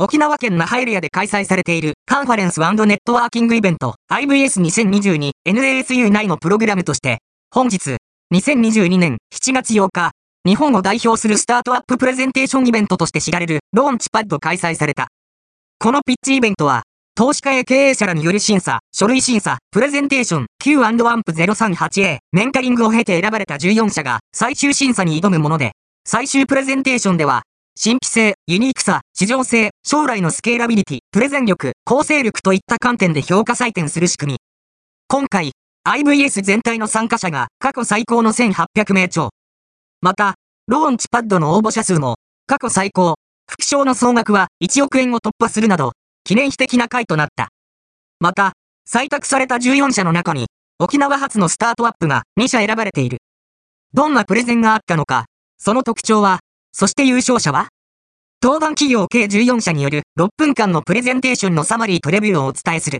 沖縄県那覇エリアで開催されているカンファレンスネットワーキングイベント IVS2022 NASU 内のプログラムとして、本日、2022年7月8日、日本を代表するスタートアッププレゼンテーションイベントとして知られるローンチパッド開催された。このピッチイベントは、投資家や経営者らによる審査、書類審査、プレゼンテーション Q&AMP038A メンタリングを経て選ばれた14社が最終審査に挑むもので、最終プレゼンテーションでは、新規性、ユニークさ、市場性、将来のスケーラビリティ、プレゼン力、構成力といった観点で評価採点する仕組み。今回、IVS 全体の参加者が過去最高の1800名超。また、ローンチパッドの応募者数も過去最高、副賞の総額は1億円を突破するなど、記念碑的な回となった。また、採択された14社の中に、沖縄発のスタートアップが2社選ばれている。どんなプレゼンがあったのか、その特徴は、そして優勝者は当番企業計14社による6分間のプレゼンテーションのサマリーとレビューをお伝えする。